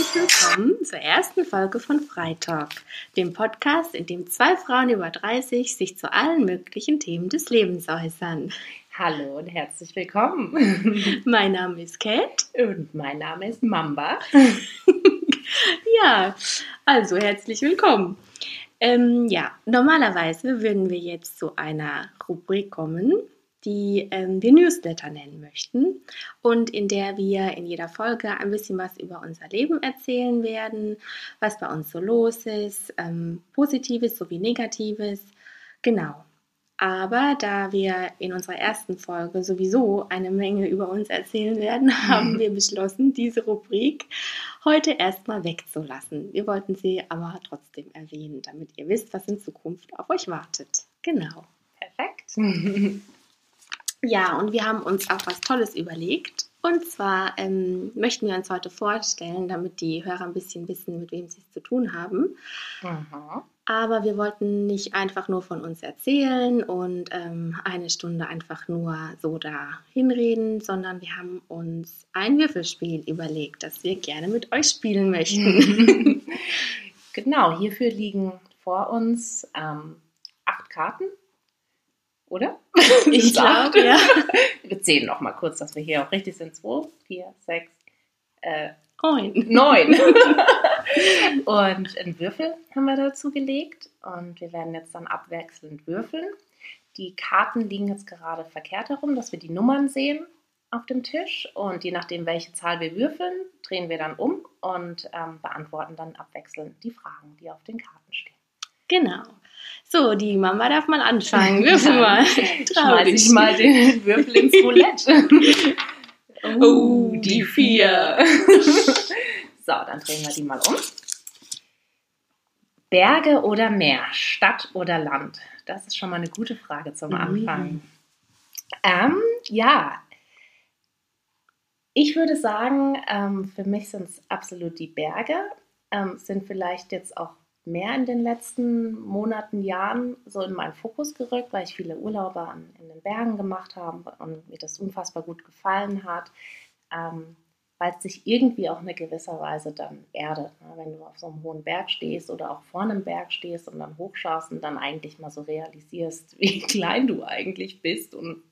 herzlich willkommen zur ersten Folge von Freitalk, dem Podcast, in dem zwei Frauen über 30 sich zu allen möglichen Themen des Lebens äußern. Hallo und herzlich willkommen. Mein Name ist Kate. Und mein Name ist Mamba. ja, also herzlich willkommen. Ähm, ja, normalerweise würden wir jetzt zu einer Rubrik kommen, die ähm, wir Newsletter nennen möchten und in der wir in jeder Folge ein bisschen was über unser Leben erzählen werden, was bei uns so los ist, ähm, positives sowie negatives. Genau. Aber da wir in unserer ersten Folge sowieso eine Menge über uns erzählen werden, haben wir beschlossen, diese Rubrik heute erstmal wegzulassen. Wir wollten sie aber trotzdem erwähnen, damit ihr wisst, was in Zukunft auf euch wartet. Genau. Perfekt. Ja, und wir haben uns auch was Tolles überlegt. Und zwar ähm, möchten wir uns heute vorstellen, damit die Hörer ein bisschen wissen, mit wem sie es zu tun haben. Aha. Aber wir wollten nicht einfach nur von uns erzählen und ähm, eine Stunde einfach nur so da hinreden, sondern wir haben uns ein Würfelspiel überlegt, das wir gerne mit euch spielen möchten. genau, hierfür liegen vor uns ähm, acht Karten oder? Ich glaube, ja. Wir zählen noch mal kurz, dass wir hier auch richtig sind. 2, 4, 6, äh, Neun. 9. und einen Würfel haben wir dazu gelegt und wir werden jetzt dann abwechselnd würfeln. Die Karten liegen jetzt gerade verkehrt herum, dass wir die Nummern sehen auf dem Tisch und je nachdem, welche Zahl wir würfeln, drehen wir dann um und ähm, beantworten dann abwechselnd die Fragen, die auf den Karten stehen. Genau. So, die Mama darf mal anfangen. Würfel mal. Schmeiß ich mal den Würfel ins Roulette. Oh, die vier. so, dann drehen wir die mal um. Berge oder Meer, Stadt oder Land? Das ist schon mal eine gute Frage zum Anfang. Mhm. Ähm, ja, ich würde sagen, ähm, für mich sind es absolut die Berge. Ähm, sind vielleicht jetzt auch mehr in den letzten Monaten, Jahren so in meinen Fokus gerückt, weil ich viele Urlaube an, in den Bergen gemacht habe und mir das unfassbar gut gefallen hat, ähm, weil es sich irgendwie auch in gewisser Weise dann erdet. Ne? Wenn du auf so einem hohen Berg stehst oder auch vor einem Berg stehst und dann hochschaust und dann eigentlich mal so realisierst, wie klein du eigentlich bist und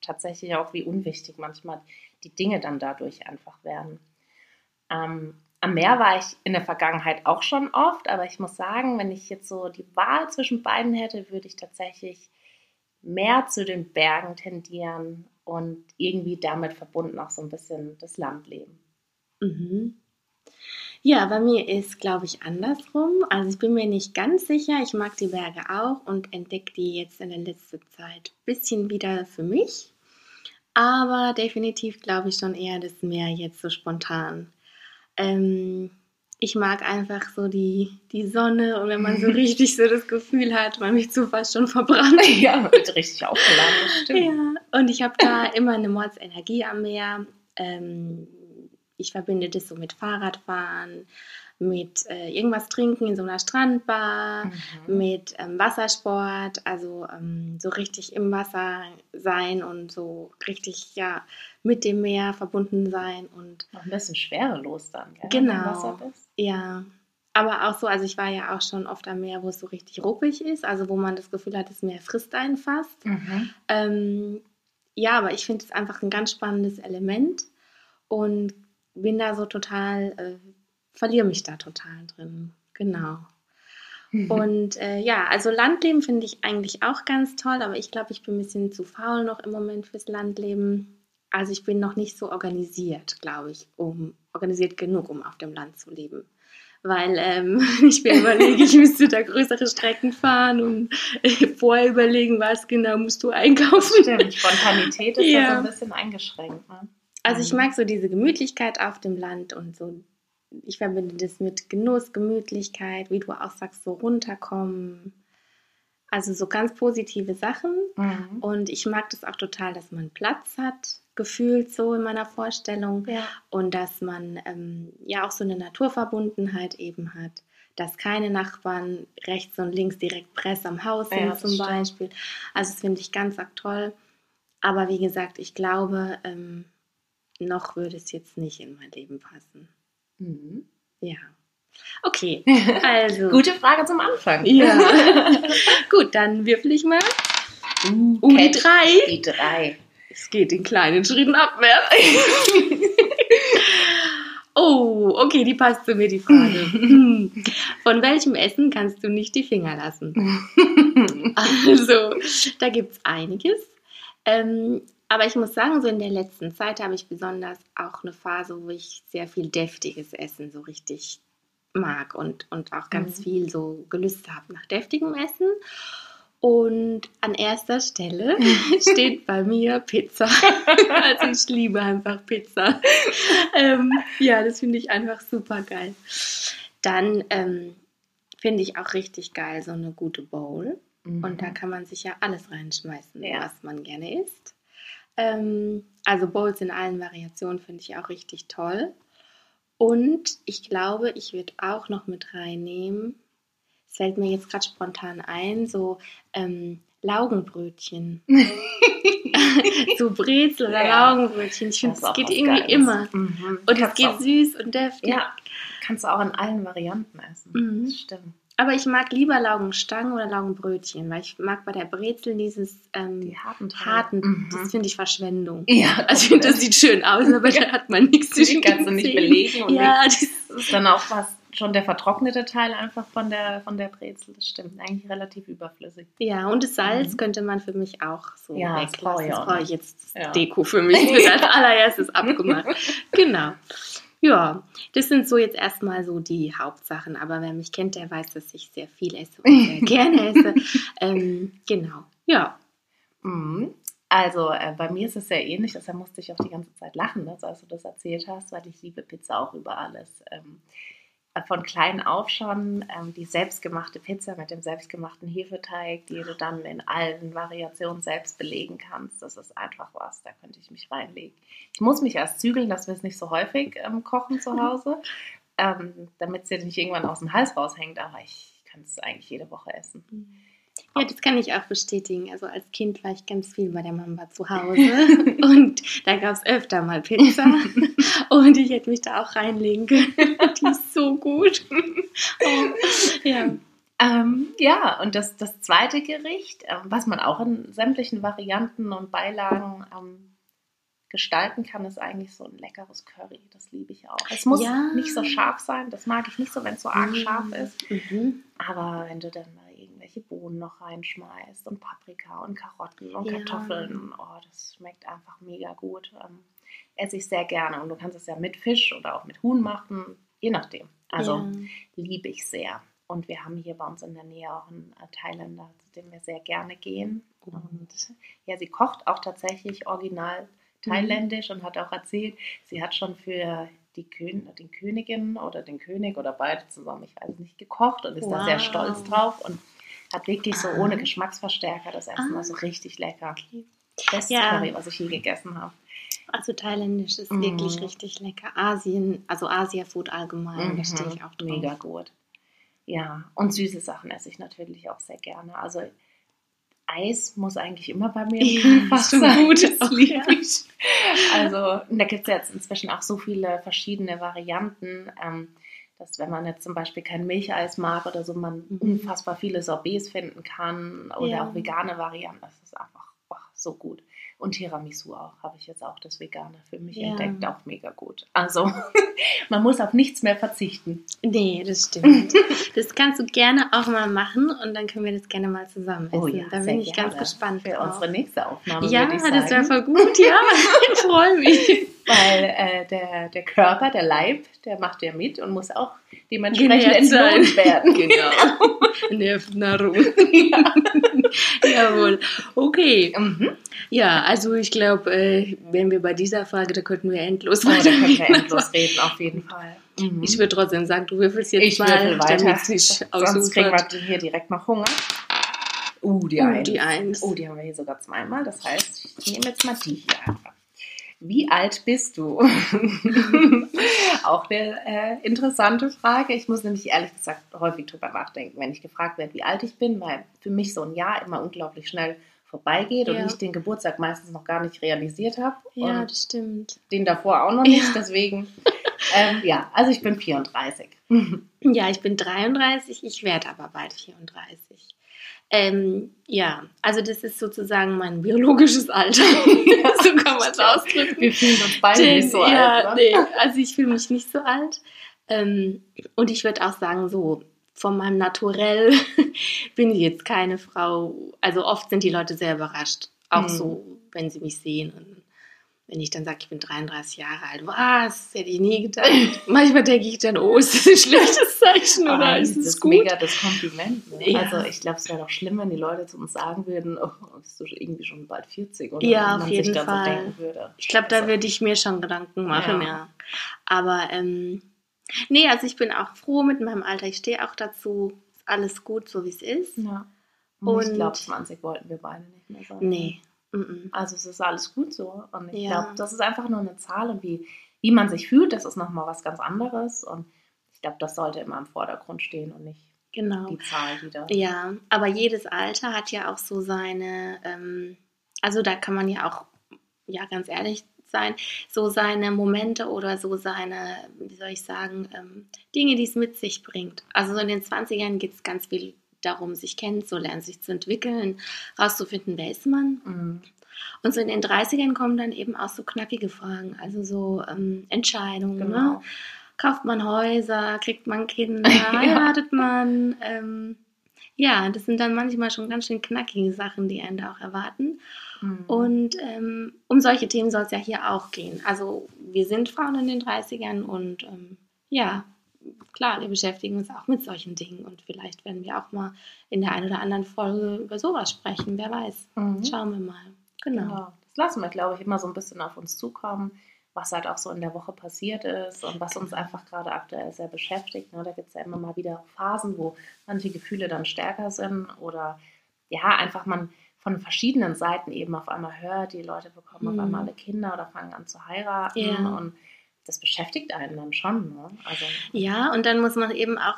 tatsächlich auch wie unwichtig manchmal die Dinge dann dadurch einfach werden. Ähm, am Meer war ich in der Vergangenheit auch schon oft, aber ich muss sagen, wenn ich jetzt so die Wahl zwischen beiden hätte, würde ich tatsächlich mehr zu den Bergen tendieren und irgendwie damit verbunden auch so ein bisschen das Landleben. Mhm. Ja, bei mir ist, glaube ich, andersrum. Also ich bin mir nicht ganz sicher. Ich mag die Berge auch und entdecke die jetzt in der letzten Zeit ein bisschen wieder für mich. Aber definitiv glaube ich schon eher das Meer jetzt so spontan. Ähm, ich mag einfach so die, die Sonne und wenn man so richtig so das Gefühl hat, man mich zu fast schon verbrannt. Ja, wird richtig aufgeladen, das stimmt. Ja, und ich habe da immer eine Mordsenergie am Meer. Ähm, ich verbinde das so mit Fahrradfahren, mit äh, irgendwas trinken in so einer Strandbar, Mhm. mit ähm, Wassersport, also ähm, so richtig im Wasser sein und so richtig ja mit dem Meer verbunden sein und Noch ein bisschen schwerelos dann, gell, wenn du im Genau. Wasser bist. ja. Aber auch so, also ich war ja auch schon oft am Meer, wo es so richtig ruppig ist, also wo man das Gefühl hat, das Meer frisst einen fast. Mhm. Ähm, ja, aber ich finde es einfach ein ganz spannendes Element und bin da so total, äh, verliere mich da total drin. Genau. Und äh, ja, also Landleben finde ich eigentlich auch ganz toll, aber ich glaube, ich bin ein bisschen zu faul noch im Moment fürs Landleben. Also ich bin noch nicht so organisiert, glaube ich, um organisiert genug, um auf dem Land zu leben. Weil ähm, ich mir überlege, ich müsste da größere Strecken fahren und äh, vorher überlegen, was genau musst du einkaufen. Stimmt, Spontanität ist Ja. da so ein bisschen eingeschränkt. Ne? Also ich Mhm. mag so diese Gemütlichkeit auf dem Land und so, ich verbinde das mit Genuss, Gemütlichkeit, wie du auch sagst, so runterkommen. Also so ganz positive Sachen. Mhm. Und ich mag das auch total, dass man Platz hat, gefühlt so in meiner Vorstellung. Ja. Und dass man ähm, ja auch so eine Naturverbundenheit eben hat. Dass keine Nachbarn rechts und links direkt Press am Haus sind Ja, zum stimmt. Beispiel. Also das finde ich ganz arg toll. Aber wie gesagt, ich glaube, ähm, noch würde es jetzt nicht in mein Leben passen. Mhm. Ja. Okay, also. Gute Frage zum Anfang. Ja. Gut, dann würfel ich mal. Uh, Uh, die drei. Die drei. Es geht in kleinen Schritten abwärts. oh, okay, die passt zu mir, die Frage. Von welchem Essen kannst du nicht die Finger lassen? Also, da gibt es einiges. Ähm, aber ich muss sagen, so in der letzten Zeit habe ich besonders auch eine Phase, wo ich sehr viel deftiges Essen so richtig mag und, und auch ganz Mhm. viel so Gelüste habe nach deftigem Essen. Und an erster Stelle steht bei mir Pizza. also ich liebe einfach Pizza. ähm, ja, das finde ich einfach super geil. Dann ähm, finde ich auch richtig geil so eine gute Bowl. Und da kann man sich ja alles reinschmeißen, Ja. was man gerne isst. Ähm, also Bowls in allen Variationen finde ich auch richtig toll. Und ich glaube, ich würde auch noch mit reinnehmen, es fällt mir jetzt gerade spontan ein, so ähm, Laugenbrötchen. so Brezel oder Ja. Laugenbrötchen. Ich finde, Das es geht irgendwie Geiles. immer. Mhm. Und es geht auch- süß und deftig. Ja, kannst du auch in allen Varianten essen. Mhm. Das stimmt. Aber ich mag lieber Laugenstangen oder Laugenbrötchen, weil ich mag bei der Brezel dieses ähm, Die harten harten, Mhm. das finde ich Verschwendung. Ja, Also ich finde, das sieht schön aus, aber da hat man nichts Die zwischen kannst du nicht belegen und Ja, das, ist dann auch was, schon der vertrocknete Teil einfach von der, von der Brezel. Das stimmt, eigentlich relativ überflüssig. ja, und das Salz Mhm. könnte man für mich auch so Ja, das brauche weglassen. ich Das auch brauche ich jetzt Ja. Deko für mich. Das als allererstes abgemacht. Genau. Ja, das sind so jetzt erstmal so die Hauptsachen. Aber wer mich kennt, der weiß, dass ich sehr viel esse und sehr gerne esse. Ähm, genau. Ja. Mhm. Also äh, bei mir ist es sehr ähnlich, deshalb musste ich auch die ganze Zeit lachen, dass, als du das erzählt hast, weil ich liebe Pizza auch über alles. Ähm, äh, von klein auf schon ähm, die selbstgemachte Pizza mit dem selbstgemachten Hefeteig, die du dann in allen Variationen selbst belegen kannst. Das ist einfach was, da könnte ich mich reinlegen. Ich muss mich erst zügeln, dass wir es nicht so häufig ähm, kochen zu Hause, ähm, damit es dir nicht irgendwann aus dem Hals raushängt, aber ich kann es eigentlich jede Woche essen. Ja, das kann ich auch bestätigen. Also als Kind war ich ganz viel bei der Mama zu Hause und da gab es öfter mal Pizza und ich hätte mich da auch reinlegen können. Die ist so gut. Oh, ja. Ähm, ja, und das, das zweite Gericht, ähm, was man auch in sämtlichen Varianten und Beilagen ähm, gestalten kann, ist eigentlich so ein leckeres Curry. Das liebe ich auch. Es muss Ja. nicht so scharf sein, das mag ich nicht so, wenn es so arg scharf ist. Mhm. Aber wenn du dann mal irgendwelche Bohnen noch reinschmeißt und Paprika und Karotten und Ja. Kartoffeln, oh, das schmeckt einfach mega gut. Ähm, esse ich sehr gerne. Und du kannst es ja mit Fisch oder auch mit Huhn machen, je nachdem. Also ja. liebe ich sehr. Und wir haben hier bei uns in der Nähe auch einen äh, Thailänder, zu dem wir sehr gerne gehen. Mhm. Und ja, sie kocht auch tatsächlich original thailändisch und hat auch erzählt, sie hat schon für die Kön den Königin oder den König oder beide zusammen, ich weiß nicht, gekocht und ist da sehr Wow. stolz drauf und hat wirklich so Ah. ohne Geschmacksverstärker das Essen, Ah. also richtig lecker. Okay. Bestes Ja. Curry, was ich je gegessen habe. Also thailändisch ist Mhm. wirklich richtig lecker. Asien, also Asia-Food allgemein, da stehe ich auch drauf. Mhm. Mega gut. Ja, und süße Sachen esse ich natürlich auch sehr gerne. Also Eis muss eigentlich immer bei mir im Ja, Kühlfach stimmt, sein. gut, Das auch, ja. ich. Also da gibt es jetzt inzwischen auch so viele verschiedene Varianten, ähm, dass wenn man jetzt zum Beispiel kein Milcheis mag oder so, man Mhm. unfassbar viele Sorbets finden kann oder Ja. auch vegane Varianten. Das ist einfach boah, so gut. Und Tiramisu auch, habe ich jetzt auch das Vegane für mich Ja. entdeckt, auch mega gut. Also man muss auf nichts mehr verzichten. Nee, das stimmt. das kannst du gerne auch mal machen und dann können wir das gerne mal zusammen essen. da Oh sehr bin ich ganz gerne. gespannt Für drauf. unsere nächste Aufnahme. ja, das wäre voll gut, ja. Ich freue mich. Weil äh, der, der Körper, der Leib, der macht ja mit und muss auch dementsprechend entlohnt werden. Genau. Nervennahrung. ja. Jawohl. Okay. Mhm. Ja, also ich glaube, äh, wenn wir bei dieser Frage, da könnten wir endlos Oh, da können wir endlos reden, auf jeden Fall. Mhm. Ich würde trotzdem sagen, du würfelst jetzt Ich mal, würfel weiter. Sonst kriegen wir hier direkt noch Hunger. Uh, die Oh, Eins. die Eins. Oh, die haben wir hier sogar zweimal. Das heißt, ich nehme jetzt mal die hier einfach. Wie alt bist du? Auch eine äh, interessante Frage. Ich muss nämlich ehrlich gesagt häufig drüber nachdenken, wenn ich gefragt werde, wie alt ich bin, weil für mich so ein Jahr immer unglaublich schnell vorbeigeht und Ja. ich den Geburtstag meistens noch gar nicht realisiert habe. Ja, und das stimmt. den davor auch noch nicht. Ja. Deswegen ähm, ja, also ich bin 34. Ja, ich bin 33, ich werde aber bald 34. Ähm, ja, also das ist sozusagen mein biologisches Alter. so kann man es ausdrücken. Wir fühlen uns beide Denn, nicht so ja, alt. nee, also ich fühle mich nicht so alt. Ähm, und ich würde auch sagen, so von meinem Naturell bin ich jetzt keine Frau. Also oft sind die Leute sehr überrascht. Auch Mhm. so, wenn sie mich sehen. Und wenn ich dann sage, ich bin 33 Jahre alt, was? Hätte ich nie gedacht. Manchmal denke ich dann, oh, ist das ein schlechtes Zeichen oder Ah, ist das es ist gut? mega das Kompliment. Ne? Ja. Also ich glaube, es wäre doch schlimm, wenn die Leute zu uns sagen würden, oh, bist du irgendwie schon bald 40 oder Ja, auf man jeden sich dann Fall. so denken würde. Ich glaube, da Scheiße. würde ich mir schon Gedanken machen, Ja. ja. Aber ähm, nee, also ich bin auch froh mit meinem Alter. Ich stehe auch dazu. Alles gut, so wie es ist. Ja. Und ich Und- glaube, 20 wollten wir beide nicht mehr sein. Nee. Mm Also es ist alles gut so. Und ich Ja. glaube, das ist einfach nur eine Zahl und wie, wie man sich fühlt, das ist nochmal was ganz anderes. Und ich glaube, das sollte immer im Vordergrund stehen und nicht Genau. die Zahl, die da. Ja, aber jedes Alter hat ja auch so seine, ähm, also da kann man ja auch, ja, ganz ehrlich sein, so seine Momente oder so seine, wie soll ich sagen, ähm, Dinge, die es mit sich bringt. Also so in den 20ern geht es ganz viel darum, sich kennenzulernen, sich zu entwickeln, rauszufinden, wer ist man. Mhm. Und so in den 30ern kommen dann eben auch so knackige Fragen, also so ähm, Entscheidungen. Ne? Genau. Kauft man Häuser, kriegt man Kinder, heiratet man. Ähm, ja, das sind dann manchmal schon ganz schön knackige Sachen, die einen da auch erwarten. Mhm. Und ähm, um solche Themen soll es ja hier auch gehen. Also wir sind Frauen in den 30ern und ähm, ja, klar, wir beschäftigen uns auch mit solchen Dingen und vielleicht werden wir auch mal in der einen oder anderen Folge über sowas sprechen, wer weiß. Mhm. Schauen wir mal. Genau. Genau. Das lassen wir, glaube ich, immer so ein bisschen auf uns zukommen, was halt auch so in der Woche passiert ist und was uns einfach gerade aktuell sehr beschäftigt. Ne? Da gibt es ja immer mal wieder Phasen, wo manche Gefühle dann stärker sind oder ja, einfach man von verschiedenen Seiten eben auf einmal hört, die Leute bekommen auf Mhm. einmal alle Kinder oder fangen an zu heiraten Ja. und das beschäftigt einen dann schon. Ne? Also, Ja, und dann muss man eben auch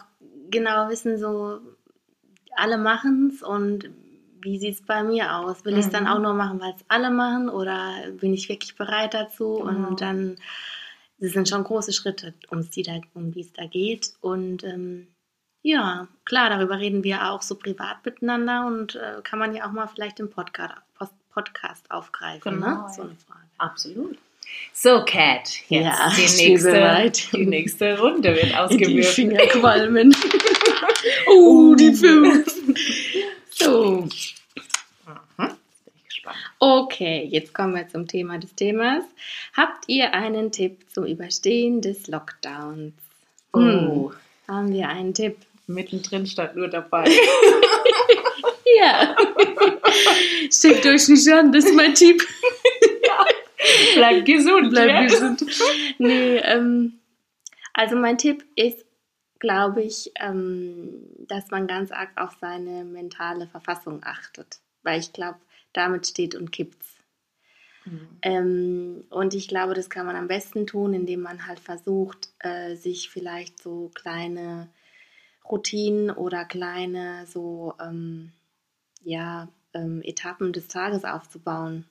genau wissen, so alle machen es und wie sieht es bei mir aus? Will ich es dann Mhm. auch nur machen, weil es alle machen oder bin ich wirklich bereit dazu? Genau. Und dann, das sind schon große Schritte, um's die da, um die es da geht. Und ähm, ja, klar, darüber reden wir auch so privat miteinander und äh, kann man ja auch mal vielleicht im Podcast, Podcast aufgreifen, Genau, ne? So eine Frage. absolut. So, Cat, jetzt Ja, die, nächste, die nächste Runde wird Die ausgewürfelt. Finger qualmen. oh, die fünf. So. Jetzt bin ich gespannt. okay, jetzt kommen wir zum Thema des Themas. Habt ihr einen Tipp zum Überstehen des Lockdowns? Hm, Oh, haben wir einen Tipp? mittendrin stand nur dabei. Ja. Steckt euch nicht an, das ist mein Tipp. Bleib gesund, Bleib ja. gesund. Nee, ähm, also mein Tipp ist, glaube ich, ähm, dass man ganz arg auf seine mentale Verfassung achtet. Weil ich glaube, damit steht und kippt's. Mhm. Ähm, und ich glaube, das kann man am besten tun, indem man halt versucht, äh, sich vielleicht so kleine Routinen oder kleine so ähm, ja, ähm, Etappen des Tages aufzubauen.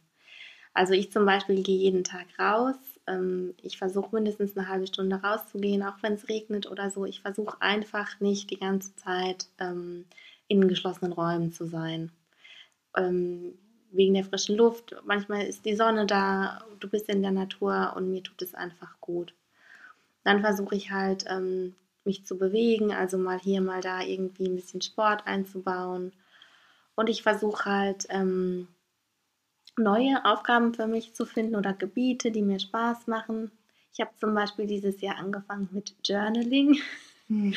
Also ich zum Beispiel gehe jeden Tag raus. Ähm, ich versuche mindestens eine halbe Stunde rauszugehen, auch wenn es regnet oder so. Ich versuche einfach nicht die ganze Zeit ähm, in geschlossenen Räumen zu sein. Ähm, wegen der frischen Luft. Manchmal ist die Sonne da, du bist in der Natur und mir tut es einfach gut. Dann versuche ich halt, mich zu bewegen, also mal hier, mal da irgendwie ein bisschen Sport einzubauen. Und ich versuche halt, neue Aufgaben für mich zu finden oder Gebiete, die mir Spaß machen. Ich habe zum Beispiel dieses Jahr angefangen mit Journaling.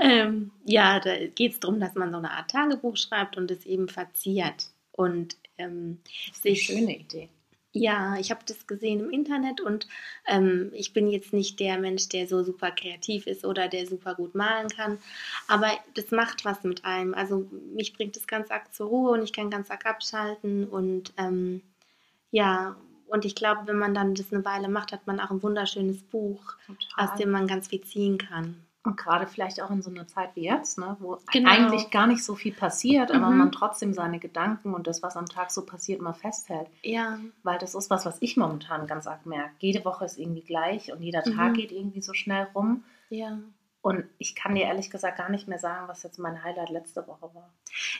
ähm, ja, da geht es darum, dass man so eine Art Tagebuch schreibt und es eben verziert. Und ähm, Das ist eine schöne Idee. Ja, ich habe das gesehen im Internet und ähm, ich bin jetzt nicht der Mensch, der so super kreativ ist oder der super gut malen kann, aber das macht was mit einem. Also mich bringt es ganz arg zur Ruhe und ich kann ganz arg abschalten und ähm, ja, und ich glaube, wenn man dann das eine Weile macht, hat man auch ein wunderschönes Buch, aus Total. dem man ganz viel ziehen kann. Und gerade vielleicht auch in so einer Zeit wie jetzt, ne, wo Genau. eigentlich gar nicht so viel passiert, aber Mhm. man trotzdem seine Gedanken und das, was am Tag so passiert, mal festhält. Ja, Weil das ist was, was ich momentan ganz arg merke. Jede Woche ist irgendwie gleich und jeder Tag Mhm. geht irgendwie so schnell rum. ja. Und ich kann dir ehrlich gesagt gar nicht mehr sagen, was jetzt mein Highlight letzte Woche war.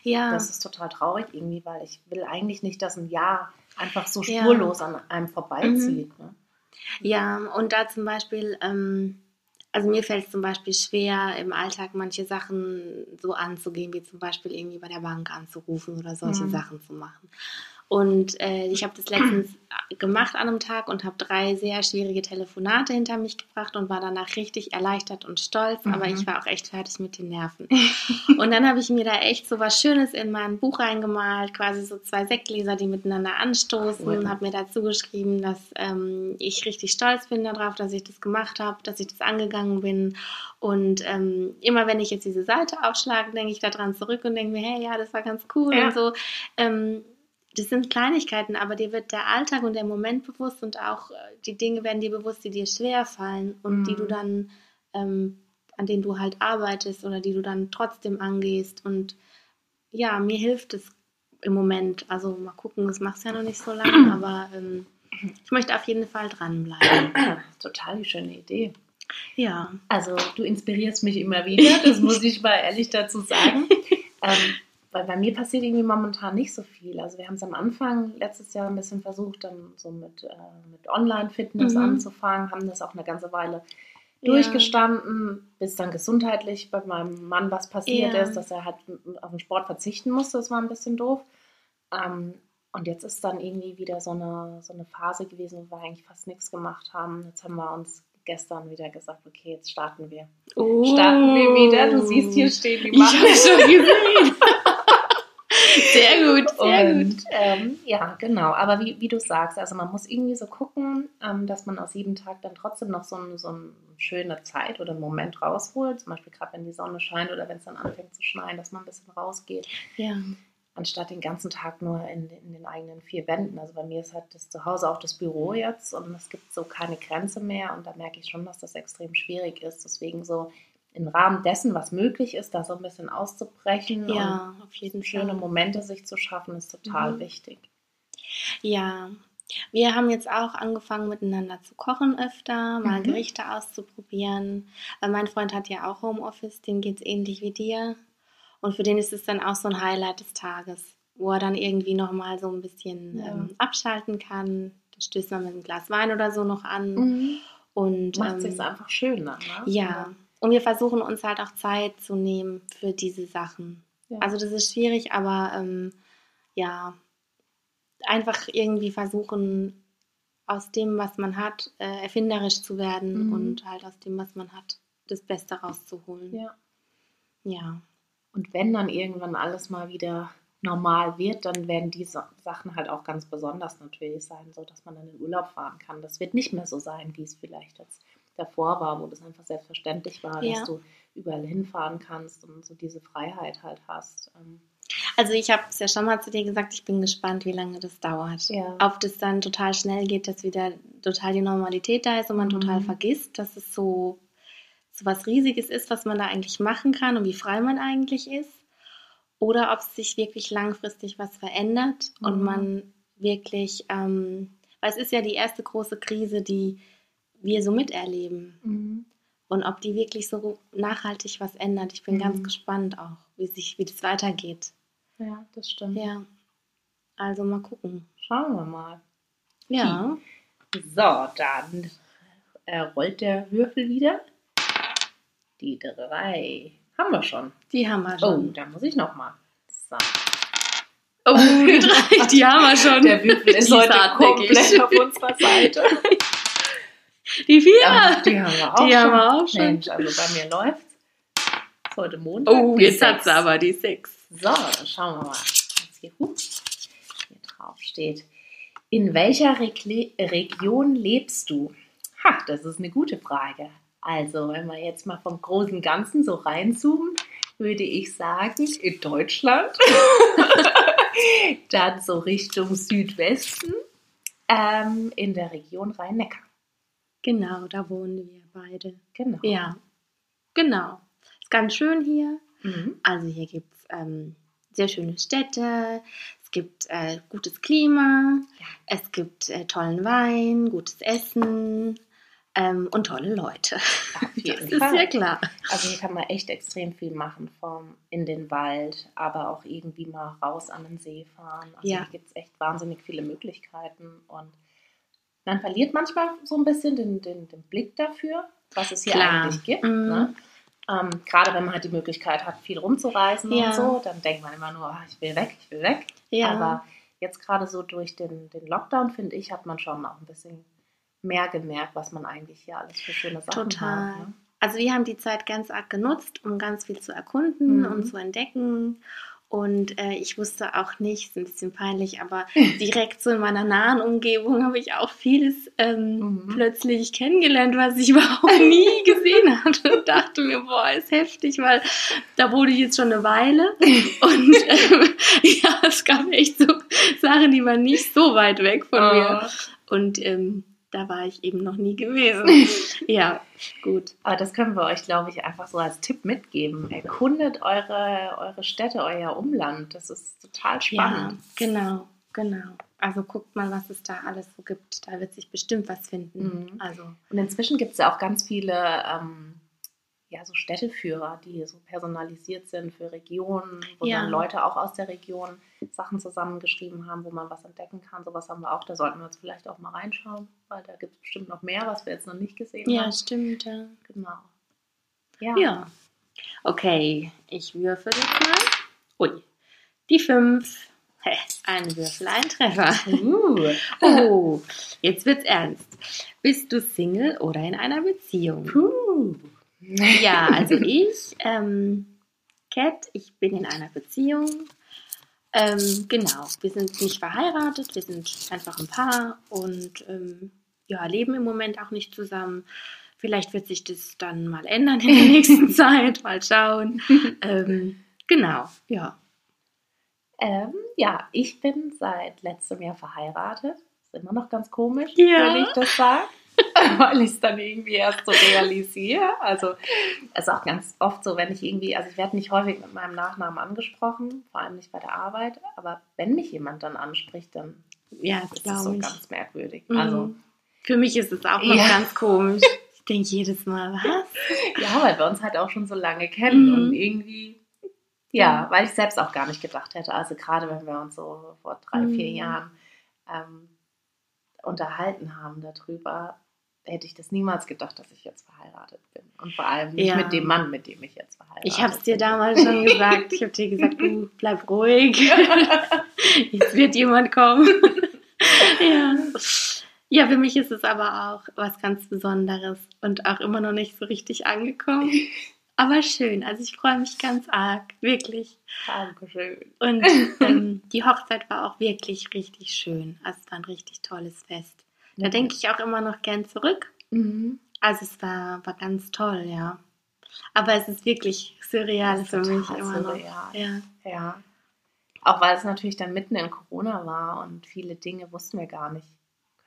Ja, Das ist total traurig irgendwie, weil ich will eigentlich nicht, dass ein Jahr einfach so Ja. spurlos an einem vorbeizieht. Ne? ja, und da zum Beispiel, ähm, also mir fällt es zum Beispiel schwer, im Alltag manche Sachen so anzugehen, wie zum Beispiel irgendwie bei der Bank anzurufen oder solche Mhm. Sachen zu machen. Und äh, ich habe das letztens gemacht an einem Tag und habe drei sehr schwierige Telefonate hinter mich gebracht und war danach richtig erleichtert und stolz, aber Mhm. ich war auch echt fertig mit den Nerven. und dann habe ich mir da echt so was Schönes in mein Buch reingemalt, quasi so zwei Sektgläser, die miteinander anstoßen, Cool. habe mir dazu geschrieben, dass ähm, ich richtig stolz bin darauf, dass ich das gemacht habe, dass ich das angegangen bin. Und ähm, immer wenn ich jetzt diese Seite aufschlage, denke ich daran zurück und denke mir, hey, ja, das war ganz cool Ja. und so. Ähm, das sind Kleinigkeiten, aber dir wird der Alltag und der Moment bewusst und auch äh, die Dinge werden dir bewusst, die dir schwer fallen und Mhm. die du dann, ähm, an denen du halt arbeitest oder die du dann trotzdem angehst. Und ja, mir hilft es im Moment. Also mal gucken, das machst du ja noch nicht so lange, aber ähm, ich möchte auf jeden Fall dranbleiben. Total die schöne Idee. Ja. Also du inspirierst mich immer wieder, das muss ich mal ehrlich dazu sagen. ähm, weil bei mir passiert irgendwie momentan nicht so viel. Also wir haben es am Anfang letztes Jahr ein bisschen versucht, dann so mit, äh, mit Online-Fitness Mhm. anzufangen, haben das auch eine ganze Weile Ja. durchgestanden, bis dann gesundheitlich bei meinem Mann was passiert Ja. ist, dass er halt auf den Sport verzichten musste. Das war ein bisschen doof. Ähm, und jetzt ist dann irgendwie wieder so eine, so eine Phase gewesen, wo wir eigentlich fast nichts gemacht haben. Jetzt haben wir uns gestern wieder gesagt, okay, jetzt starten wir. Oh. Starten wir wieder. Du siehst hier stehen die Ich habe schon gesehen. sehr gut, sehr gut. Und ähm, ja, genau. Aber wie, wie du sagst, also man muss irgendwie so gucken, ähm, dass man aus jedem Tag dann trotzdem noch so, ein, so eine schöne Zeit oder einen Moment rausholt. Zum Beispiel gerade wenn die Sonne scheint oder wenn es dann anfängt zu schneien, dass man ein bisschen rausgeht, Ja. anstatt den ganzen Tag nur in, in den eigenen vier Wänden. Also bei mir ist halt das Zuhause auch das Büro jetzt und es gibt so keine Grenze mehr und da merke ich schon, dass das extrem schwierig ist. Deswegen so im Rahmen dessen, was möglich ist, da so ein bisschen auszubrechen und Ja, auf jeden schöne Fall. Momente sich zu schaffen, ist total Mhm. wichtig. Ja, wir haben jetzt auch angefangen miteinander zu kochen öfter, mal Mhm. Gerichte auszuprobieren. Weil mein Freund hat ja auch Homeoffice, dem geht es ähnlich wie dir. Und für den ist es dann auch so ein Highlight des Tages, wo er dann irgendwie nochmal so ein bisschen Ja. ähm, abschalten kann. Da stößt man mit einem Glas Wein oder so noch an. Und Macht ähm, sich einfach schöner. Ne? ja, und wir versuchen uns halt auch Zeit zu nehmen für diese Sachen. Ja. Also das ist schwierig, aber ähm, ja, einfach irgendwie versuchen, aus dem, was man hat, äh, erfinderisch zu werden Mhm. und halt aus dem, was man hat, das Beste rauszuholen. ja. Ja, Und wenn dann irgendwann alles mal wieder normal wird, dann werden diese Sachen halt auch ganz besonders natürlich sein, so dass man dann in Urlaub fahren kann. Das wird nicht mehr so sein, wie es vielleicht jetzt davor war, wo das einfach selbstverständlich war, Ja. dass du überall hinfahren kannst und so diese Freiheit halt hast. Ähm, also ich habe es ja schon mal zu dir gesagt, ich bin gespannt, wie lange das dauert. Ja. Ob das dann total schnell geht, dass wieder total die Normalität da ist und man Mhm. total vergisst, dass es so, so was Riesiges ist, was man da eigentlich machen kann und wie frei man eigentlich ist. Oder ob sich wirklich langfristig was verändert und Mhm. man wirklich, ähm, weil es ist ja die erste große Krise, die wir so miterleben. Und ob die wirklich so nachhaltig was ändert. Ich bin Mhm. ganz gespannt auch, wie, sich, wie das weitergeht. Ja, das stimmt. Ja, also mal gucken. Schauen wir mal. Ja, So, dann äh, rollt der Würfel wieder. Die drei haben wir schon. die haben wir Oh, schon. da muss ich noch mal. So. Oh, die drei, die haben wir schon. Der Würfel ist Die heute komplett auf unserer Seite. Die vier. Ja, die haben wir auch Die schon. haben wir auch schon. Mensch, also bei mir läuft Ist heute Montag. Oh, jetzt hat sechs. sie aber die Six. So, dann schauen wir mal, was hier, huh, hier drauf steht. In welcher Rekle Region lebst du? Ha, das ist eine gute Frage. Also, wenn wir jetzt mal vom großen Ganzen so reinzoomen, würde ich sagen, in Deutschland. Dann so Richtung Südwesten, ähm, in der Region Rhein-Neckar. Genau, da wohnen wir beide. Genau. Ja, genau. Ist ganz schön hier. Mhm. Also hier gibt es ähm, sehr schöne Städte, es gibt äh, gutes Klima, Ja. es gibt äh, tollen Wein, gutes Essen ähm, und tolle Leute. Auf Das ist ja klar. Also hier kann man echt extrem viel machen, vom in den Wald, aber auch irgendwie mal raus an den See fahren. Also Ja. hier gibt es echt wahnsinnig viele Möglichkeiten und man verliert manchmal so ein bisschen den, den, den Blick dafür, was es hier Klar. eigentlich gibt. Mhm. Ne? Ähm, Gerade wenn man halt die Möglichkeit hat, viel rumzureisen Ja. und so, dann denkt man immer nur, "Ah, ich will weg, ich will weg. Ja. Aber jetzt gerade so durch den, den Lockdown, finde ich, hat man schon auch ein bisschen mehr gemerkt, was man eigentlich hier alles für schöne Sachen Total. hat. Ne? Also wir haben die Zeit ganz arg genutzt, um ganz viel zu erkunden Mhm. und zu entdecken. Und äh, ich wusste auch nicht, ist ein bisschen peinlich, aber direkt so in meiner nahen Umgebung habe ich auch vieles ähm, Mhm. plötzlich kennengelernt, was ich überhaupt nie gesehen hatte. Und dachte mir, boah, ist heftig, weil da wurde ich jetzt schon eine Weile. Und ähm, ja, es gab echt so Sachen, die waren nicht so weit weg von mir. Und ähm, da war ich eben noch nie gewesen. ja, gut. Aber das können wir euch, glaube ich, einfach so als Tipp mitgeben. Erkundet eure, eure Städte, euer Umland. Das ist total Ja, spannend. genau, genau. Also guckt mal, was es da alles so gibt. Da wird sich bestimmt was finden. Mhm. Also, Und inzwischen gibt es ja auch ganz viele ähm, ja, so Städteführer, die so personalisiert sind für Regionen, wo Ja. dann Leute auch aus der Region Sachen zusammengeschrieben haben, wo man was entdecken kann. Sowas haben wir auch. Da sollten wir jetzt vielleicht auch mal reinschauen, weil da gibt es bestimmt noch mehr, was wir jetzt noch nicht gesehen ja, haben. stimmt. Ja. Genau. Ja. ja. Okay, ich würfel jetzt mal. Ui, die fünf. Ein Würfel, ein Treffer. Uh. Oh, jetzt wird's ernst. Bist du Single oder in einer Beziehung? Puh. Ja, also ich, ähm, Cat, ich bin in einer Beziehung. Ähm, genau, wir sind nicht verheiratet, wir sind einfach ein Paar und ähm, ja, leben im Moment auch nicht zusammen. Vielleicht wird sich das dann mal ändern in der nächsten Zeit, mal schauen. Ähm, genau, ja. Ähm, ja, ich bin seit letztem Jahr verheiratet. Ist immer noch ganz komisch, Ja. wenn ich das sage. Weil ich es dann irgendwie erst so realisiere. Also es ist auch ganz oft so, wenn ich irgendwie, also ich werde nicht häufig mit meinem Nachnamen angesprochen, vor allem nicht bei der Arbeit, aber wenn mich jemand dann anspricht, dann Ja, das ist es so ich. ganz merkwürdig. Mhm. Also Für mich ist es auch noch Ja. ganz komisch. Ich denke jedes Mal, was? ja, weil wir uns halt auch schon so lange kennen Mhm. und irgendwie, ja, weil ich selbst auch gar nicht gedacht hätte, also gerade wenn wir uns so vor drei, Mhm. vier Jahren ähm, unterhalten haben darüber, hätte ich das niemals gedacht, dass ich jetzt verheiratet bin. Und vor allem nicht Ja. mit dem Mann, mit dem ich jetzt verheiratet bin. Ich habe es dir damals schon gesagt. Ich habe dir gesagt, du bleib ruhig. Jetzt wird jemand kommen. ja. ja, für mich ist es aber auch was ganz Besonderes und auch immer noch nicht so richtig angekommen. Aber schön. Also ich freue mich ganz arg, wirklich. Dankeschön. Und ähm, die Hochzeit war auch wirklich richtig schön. Also es war ein richtig tolles Fest. Da denke ich auch immer noch gern zurück. Mhm. Also es war, war ganz toll, ja. Aber es ist wirklich surreal ist für mich immer noch. surreal. Ja. Ja. Auch weil es natürlich dann mitten in Corona war und viele Dinge wussten wir gar nicht.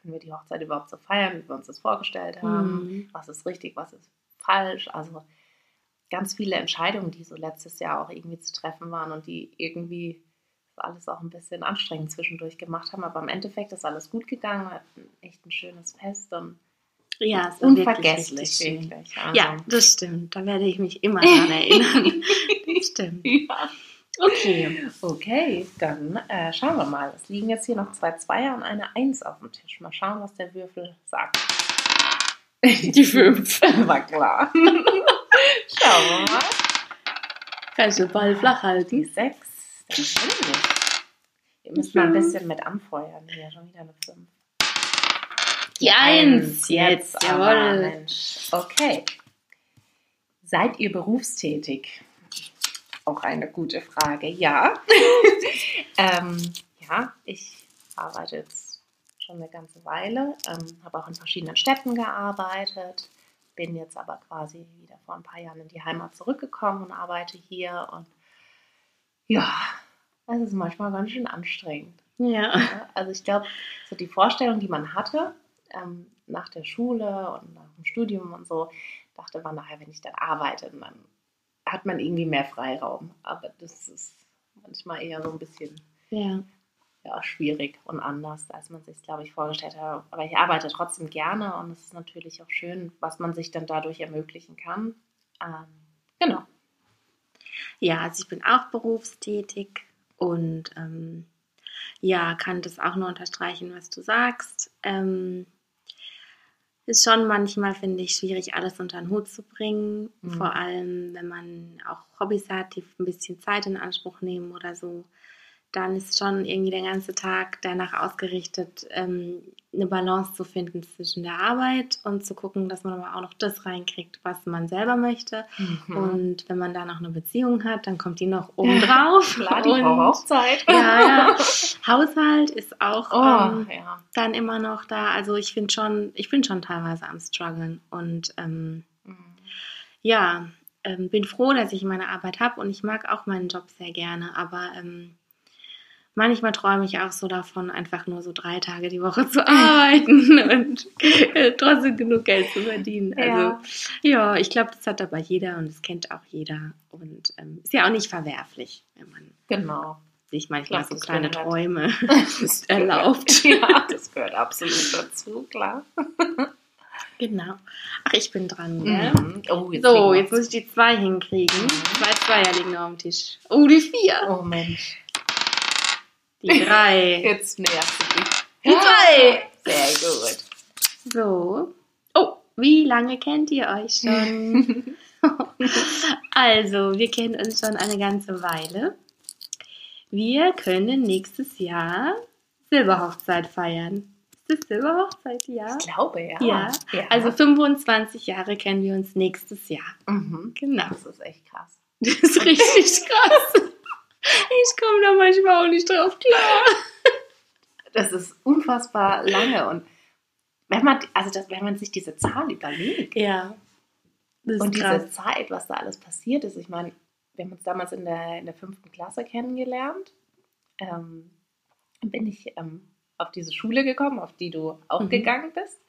Können wir die Hochzeit überhaupt so feiern, wie wir uns das vorgestellt haben? Mhm. Was ist richtig, was ist falsch? Also ganz viele Entscheidungen, die so letztes Jahr auch irgendwie zu treffen waren und die irgendwie alles auch ein bisschen anstrengend zwischendurch gemacht haben. Aber im Endeffekt ist alles gut gegangen, wir hatten echt ein schönes Fest und Ja, es unvergesslich. wirklich, wirklich. Also, Ja, das stimmt. Da werde ich mich immer dran erinnern. das stimmt. ja. Okay. Okay, dann äh, schauen wir mal. Es liegen jetzt hier noch zwei Zweier und eine Eins auf dem Tisch. Mal schauen, was der Würfel sagt. Die fünf. War klar. schauen wir mal. Kannst du den Ball flach Die halten? Sechs. Nicht. Ihr müsst mal ein bisschen mit anfeuern. Hier schon wieder eine Fünf. Die Eins. Jetzt, aber, jawohl. Mensch. Okay. Seid ihr berufstätig? Auch eine gute Frage. Ja. ähm, ja, ich arbeite jetzt schon eine ganze Weile, ähm, habe auch in verschiedenen Städten gearbeitet, bin jetzt aber quasi wieder vor ein paar Jahren in die Heimat zurückgekommen und arbeite hier. Und ja, es ist manchmal ganz schön anstrengend. Ja. Ja, also ich glaube, so die Vorstellung, die man hatte ähm, nach der Schule und nach dem Studium und so, dachte, war nachher, wenn ich dann arbeite, dann hat man irgendwie mehr Freiraum. Aber das ist manchmal eher so ein bisschen Ja. ja, schwierig und anders, als man sich, glaube ich, vorgestellt hat. Aber ich arbeite trotzdem gerne und es ist natürlich auch schön, was man sich dann dadurch ermöglichen kann. Ähm, genau. Ja, also ich bin auch berufstätig und ähm, ja, kann das auch nur unterstreichen, was du sagst. Ähm, ist schon manchmal, finde ich, schwierig, alles unter den Hut zu bringen. Mhm. Vor allem, wenn man auch Hobbys hat, die ein bisschen Zeit in Anspruch nehmen oder so. Dann ist schon irgendwie der ganze Tag danach ausgerichtet, ähm, eine Balance zu finden zwischen der Arbeit und zu gucken, dass man aber auch noch das reinkriegt, was man selber möchte. Mhm. Und wenn man da noch eine Beziehung hat, dann kommt die noch oben drauf. Klar, die braucht auch Zeit. ja, ja. Haushalt ist auch Oh, ähm, ja. dann immer noch da. Also ich finde schon, ich bin schon teilweise am struggeln und ähm, Mhm. ja, ähm, bin froh, dass ich meine Arbeit habe und ich mag auch meinen Job sehr gerne, aber ähm, manchmal träume ich auch so davon, einfach nur so drei Tage die Woche zu arbeiten und äh, trotzdem genug Geld zu verdienen. Also Ja. ja, ich glaube, das hat aber jeder und das kennt auch jeder und ähm, ist ja auch nicht verwerflich, wenn man Genau. sich manchmal Klar, so kleine. Träume erlaubt. Ja, das gehört absolut dazu, klar. Genau. Ach, ich bin dran? Mhm. Oh, jetzt So, jetzt muss ich die zwei hinkriegen. Zwei Zweier liegen auf dem Tisch. Oh, die vier. Oh Mensch, Die drei. jetzt näherst du dich. Die drei. Sehr gut. So. Oh, wie lange kennt ihr euch schon? also, wir kennen uns schon eine ganze Weile. Wir können nächstes Jahr Silberhochzeit feiern. Ist das Silberhochzeit? Ja. Ich glaube, ja. Ja. Also 25 Jahre kennen wir uns nächstes Jahr. mhm. Genau. das ist echt krass. Das ist richtig krass. Ich komme da manchmal auch nicht drauf klar. Das ist unfassbar lange und wenn man, also das, wenn man sich diese Zahl überlegt Ja. Und krass. diese Zeit, was da alles passiert ist, ich meine, wir haben uns damals in der, in der fünften Klasse kennengelernt, ähm, bin ich ähm, auf diese Schule gekommen, auf die du auch Mhm. gegangen bist.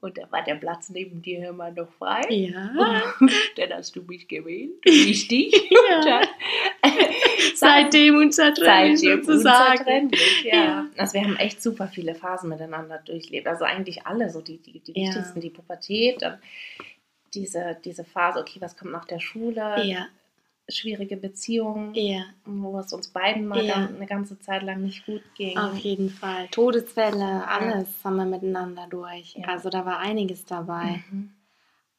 Und da war der Platz neben dir immer noch frei. Ja. Dann hast du mich gewählt und ich dich. Ja. Und dann Seitdem unzertrennlich Seitdem sozusagen. unzertrennlich, ja. Ja. Also wir haben echt super viele Phasen miteinander durchlebt. Also eigentlich alle, so die, die, die Ja. wichtigsten, die Pubertät, dann diese, diese Phase, okay, was kommt nach der Schule, Ja, schwierige Beziehungen, ja, wo es uns beiden mal gan- eine ganze Zeit lang nicht gut ging. auf jeden Fall. Todesfälle, alles haben wir miteinander durch. Also da war einiges dabei. Mhm.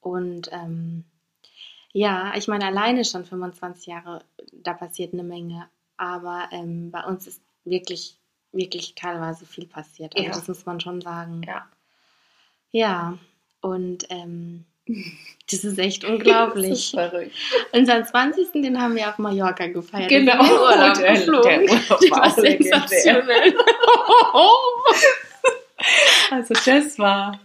Und ähm, ja, ich meine, alleine schon 25 Jahre, da passiert eine Menge. Aber ähm, bei uns ist wirklich, wirklich teilweise viel passiert. Also Ja. das muss man schon sagen. Ja. Ja, und ähm, das ist echt Das ist unglaublich. verrückt. Unseren 20. den haben wir auf Mallorca gefeiert. Genau. In Urlaub Der- geflogen. der Urlaub war war sensationell. Also das war,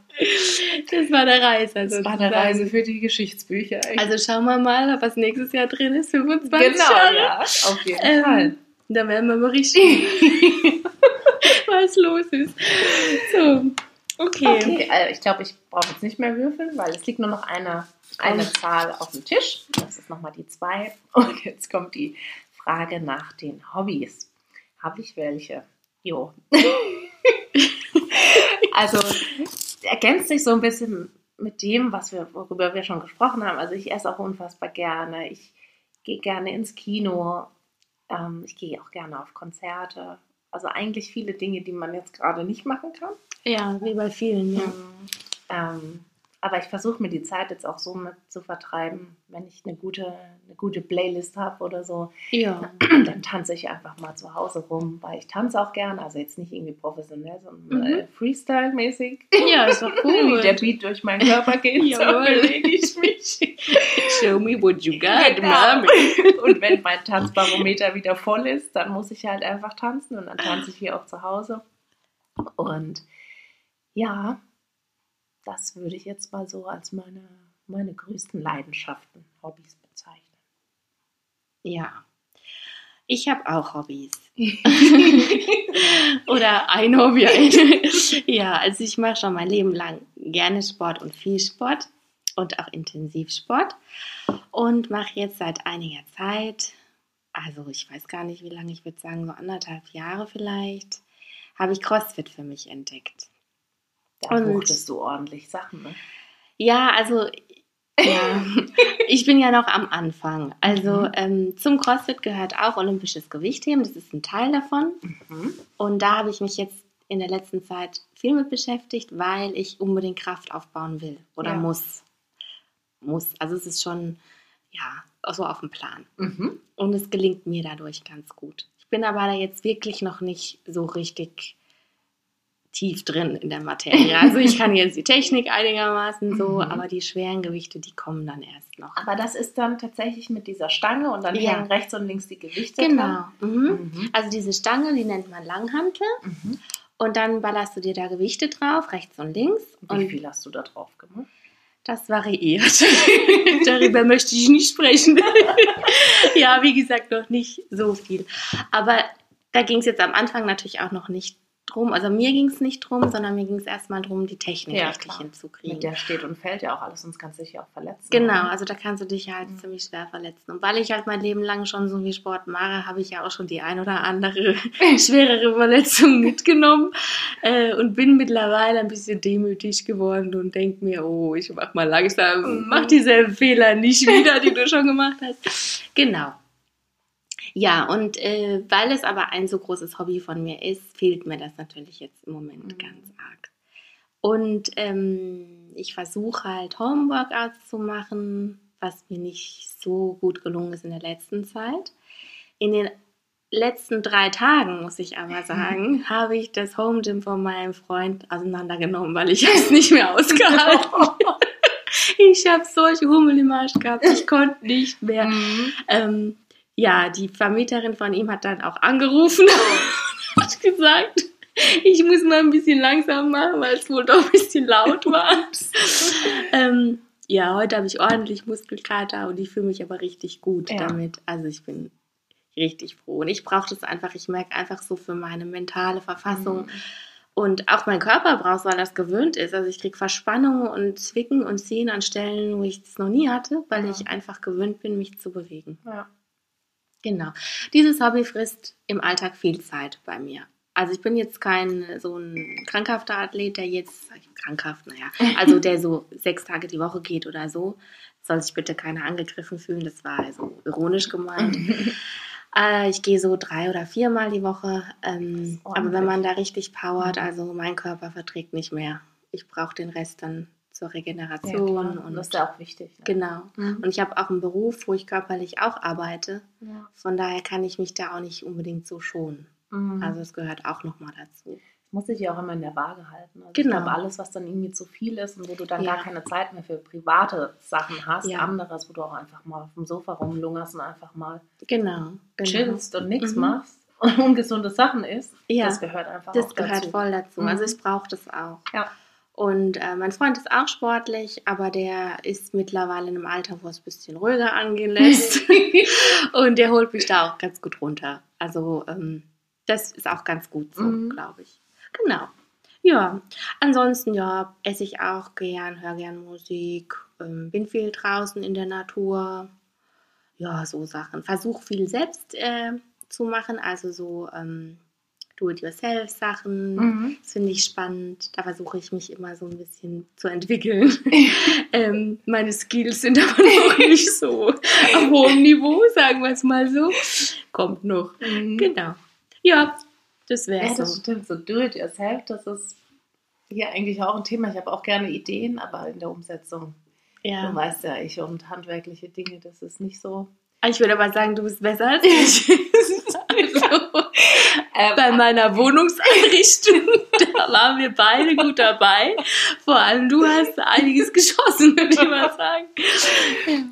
Das war der Reise. das war eine Reise für die Geschichtsbücher. Also schauen wir mal, was nächstes Jahr drin ist. 25 genau, Jahre. ja, auf jeden Ähm, Fall. Da werden wir berichten, was los ist. So, okay. Okay, also ich glaube, ich brauche jetzt nicht mehr würfeln, weil es liegt nur noch eine, eine Zahl auf dem Tisch. Das ist nochmal die zwei. Und jetzt kommt die Frage nach den Hobbys. Habe ich welche? Jo. also ergänzt sich so ein bisschen mit dem, was wir, worüber wir schon gesprochen haben. Also ich esse auch unfassbar gerne. Ich gehe gerne ins Kino. Ähm, ich gehe auch gerne auf Konzerte. Also eigentlich viele Dinge, die man jetzt gerade nicht machen kann. Ja, wie bei vielen, ja. Ähm, aber ich versuche mir die Zeit jetzt auch so mit zu vertreiben, wenn ich eine gute, eine gute Playlist habe oder so, Ja, dann tanze ich einfach mal zu Hause rum, weil ich tanze auch gerne, also jetzt nicht irgendwie professionell, sondern Mhm. äh, Freestyle-mäßig. ja ist doch Wie cool. der Beat durch meinen Körper geht, so bewege ich mich. Show me what you got, Genau. mommy. Und wenn mein Tanzbarometer wieder voll ist, dann muss ich halt einfach tanzen und dann tanze ich hier auch zu Hause. Und ja, das würde ich jetzt mal so als meine, meine größten Leidenschaften, Hobbys bezeichnen. Ja. Ich habe auch Hobbys. Oder ein Hobby. ja, also ich mache schon mein Leben lang gerne Sport und viel Sport. und auch Intensivsport und mache jetzt seit einiger Zeit, also ich weiß gar nicht wie lange, ich würde sagen so anderthalb Jahre vielleicht, habe ich CrossFit für mich entdeckt. Da buchtest du ordentlich Sachen, ne? Ja, also ja, ich bin ja noch am Anfang. Also mhm. ähm, zum CrossFit gehört auch olympisches Gewichtheben. Das ist ein Teil davon. Mhm. Und da habe ich mich jetzt in der letzten Zeit viel mit beschäftigt, weil ich unbedingt Kraft aufbauen will oder ja. muss. Muss. Also es ist schon, ja, so auf dem Plan. Mhm. Und es gelingt mir dadurch ganz gut. Ich bin aber da jetzt wirklich noch nicht so richtig tief drin in der Materie. Also ich kann jetzt die Technik einigermaßen so, mhm. aber die schweren Gewichte, die kommen dann erst noch. Aber das ist dann tatsächlich mit dieser Stange und dann ja. hängen rechts und links die Gewichte Genau. Mhm. Mhm. Also diese Stange, die nennt man Langhantel. Mhm. Und dann ballerst du dir da Gewichte drauf, rechts und links. Wie und viel hast du da drauf gemacht? Das variiert. Darüber möchte ich nicht sprechen. ja, wie gesagt, noch nicht so viel. Aber da ging es jetzt am Anfang natürlich auch noch nicht drum, also mir ging es nicht drum, sondern mir ging es erstmal darum, die Technik ja, richtig klar. hinzukriegen. Mit der steht und fällt ja auch alles, sonst kannst du dich ja auch verletzen. Genau, oder? also da kannst du dich halt mhm. ziemlich schwer verletzen. Und weil ich halt mein Leben lang schon so viel Sport mache, habe ich ja auch schon die ein oder andere schwerere Verletzung mitgenommen äh, und bin mittlerweile ein bisschen demütig geworden und denke mir, oh, ich mach mal langsam, mhm. mach dieselben Fehler nicht wieder, die du schon gemacht hast. Genau. Ja, und äh, weil es aber ein so großes Hobby von mir ist, fehlt mir das natürlich jetzt im Moment mhm. ganz arg. Und ähm, ich versuche halt Homeworkouts zu machen, was mir nicht so gut gelungen ist in der letzten Zeit. In den letzten drei Tagen, muss ich aber sagen, habe ich das Home Gym von meinem Freund auseinandergenommen, weil ich es nicht mehr ausgehalten habe. ich habe solche Hummel im Arsch gehabt, ich konnte nicht mehr. Mhm. Ähm, ja, die Vermieterin von ihm hat dann auch angerufen und hat gesagt, ich muss mal ein bisschen langsam machen, weil es wohl doch ein bisschen laut war. ähm, ja, heute habe ich ordentlich Muskelkater und ich fühle mich aber richtig gut ja. damit. Also ich bin richtig froh. Und ich brauche das einfach, ich merke einfach so für meine mentale Verfassung. Mhm. Und auch mein Körper braucht es, weil das gewöhnt ist. Also ich kriege Verspannungen und Zwicken und Ziehen an Stellen, wo ich es noch nie hatte, weil ja. ich einfach gewöhnt bin, mich zu bewegen. Ja. Genau. Dieses Hobby frisst im Alltag viel Zeit bei mir. Also ich bin jetzt kein so ein krankhafter Athlet, der jetzt, krankhaft, naja, also der so sechs Tage die Woche geht oder so. Soll sich bitte keiner angegriffen fühlen, das war also ironisch gemeint. äh, ich gehe so drei oder viermal die Woche. Ähm, aber wenn man da richtig powert, also mein Körper verträgt nicht mehr. Ich brauche den Rest dann zur Regeneration. Ja, und das ist ja auch wichtig. Ne? Genau. Mhm. Und ich habe auch einen Beruf, wo ich körperlich auch arbeite. Ja. Von daher kann ich mich da auch nicht unbedingt so schonen. Mhm. Also es gehört auch nochmal dazu. Muss ich ja auch immer in der Waage halten. Also genau. Ich glaube, alles, was dann irgendwie zu viel ist und wo du dann ja. gar keine Zeit mehr für private Sachen hast, ja. anderes, wo du auch einfach mal auf dem Sofa rumlungerst und einfach mal genau, genau. chillst und nichts mhm. machst und ungesunde Sachen isst, ja. das gehört einfach das gehört voll dazu. Also mhm. ich brauche das auch. Ja. Und äh, mein Freund ist auch sportlich, aber der ist mittlerweile in einem Alter, wo es ein bisschen ruhiger angehen lässt. und der holt mich da auch ganz gut runter. Also ähm, das ist auch ganz gut so, mhm. glaube ich. Genau. Ja, ansonsten ja, esse ich auch gern, höre gern Musik, ähm, bin viel draußen in der Natur. Ja, so Sachen. Versuche viel selbst äh, zu machen, also so ähm, Do-it-yourself-Sachen. Mhm. Das finde ich spannend. Da versuche ich mich immer so ein bisschen zu entwickeln. ähm, meine Skills sind aber noch nicht so auf hohem Niveau, sagen wir es mal so. Kommt noch. Mhm. Genau. Ja, das wäre ja, das stimmt. So Do-it-yourself, das ist hier eigentlich auch ein Thema. Ich habe auch gerne Ideen, aber in der Umsetzung, ja. du weißt ja, ich und handwerkliche Dinge, das ist nicht so. Ich würde aber sagen, du bist besser als ich. Also, ähm, bei meiner Wohnungseinrichtung. da waren wir beide gut dabei. Vor allem du hast einiges geschossen, würde ich mal sagen.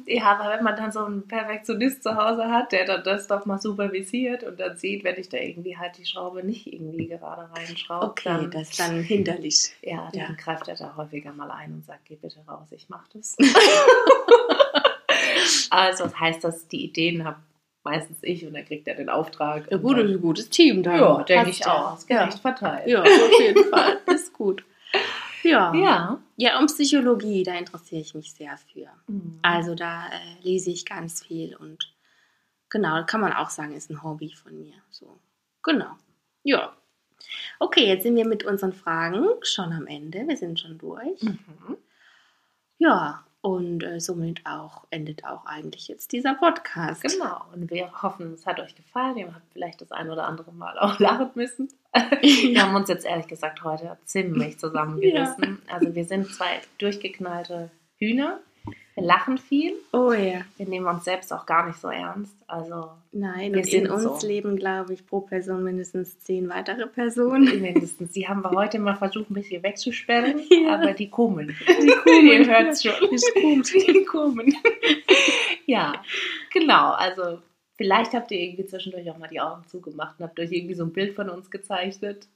Ja, aber wenn man dann so einen Perfektionist zu Hause hat, der dann das doch mal supervisiert und dann sieht, wenn ich da irgendwie halt die Schraube nicht irgendwie gerade reinschraube. Okay, dann, das ist dann hinderlich. Ja, dann ja. greift er da häufiger mal ein und sagt, geh bitte raus, ich mach das. also das heißt, dass die Ideen habe meistens ich und dann kriegt er den Auftrag. Ja, gut, ein gutes Team da. Ja, denke ich auch. Ist gerecht ja. verteilt. Ja, auf jeden Fall. Ist gut. Ja. Ja. Ja, um Psychologie, da interessiere ich mich sehr für. Mhm. Also da äh, lese ich ganz viel und genau, kann man auch sagen, ist ein Hobby von mir. So, genau. Ja. Okay, jetzt sind wir mit unseren Fragen schon am Ende. Wir sind schon durch. Mhm. Ja, und äh, somit auch endet auch eigentlich jetzt dieser Podcast. Genau, und wir hoffen, es hat euch gefallen. Ihr habt vielleicht das ein oder andere Mal auch lachen müssen. Wir Ja. haben uns jetzt ehrlich gesagt heute ziemlich zusammengerissen. Also wir sind zwei durchgeknallte Hühner. Wir lachen viel. Oh ja. Wir nehmen uns selbst auch gar nicht so ernst. Also Nein, Wir in uns so. leben, glaube ich, pro Person mindestens zehn weitere Personen. mindestens. Die haben wir heute mal versucht, ein bisschen wegzusperren, Ja. aber die kommen. Die kommen. Ihr hört's schon. Die kommen. Die kommen. ja, genau. Also vielleicht habt ihr irgendwie zwischendurch auch mal die Augen zugemacht und habt euch irgendwie so ein Bild von uns gezeichnet.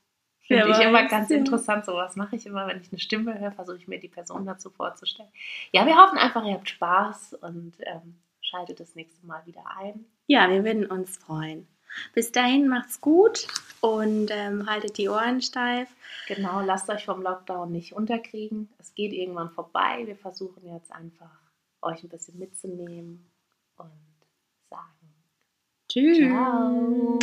Finde ich immer ganz ja. interessant. Sowas mache ich immer, wenn ich eine Stimme höre, versuche ich mir die Person dazu vorzustellen. Ja, wir hoffen einfach, ihr habt Spaß und ähm, schaltet das nächste Mal wieder ein. Ja, wir würden uns freuen. Bis dahin macht's gut und ähm, haltet die Ohren steif. Genau, lasst euch vom Lockdown nicht unterkriegen. Es geht irgendwann vorbei. Wir versuchen jetzt einfach, euch ein bisschen mitzunehmen und sagen Tschüss. Ciao.